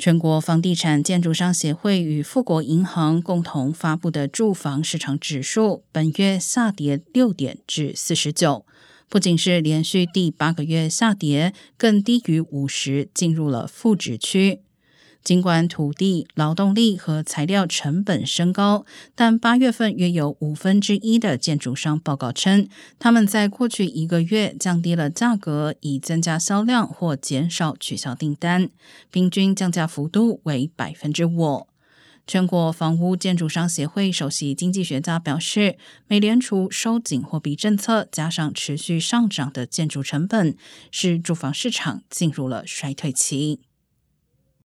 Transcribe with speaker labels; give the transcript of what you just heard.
Speaker 1: 全国房地产建筑商协会与富国银行共同发布的住房市场指数，本月下跌六点至四十九，不仅是连续第八个月下跌，更低于五十，进入了负值区。尽管土地、劳动力和材料成本升高，但八月份约有五分之一的建筑商报告称，他们在过去一个月降低了价格，以增加销量或减少取消订单，平均降价幅度为百分之五。全国房屋建筑商协会首席经济学家表示，美联储收紧货币政策，加上持续上涨的建筑成本，使住房市场进入了衰退期。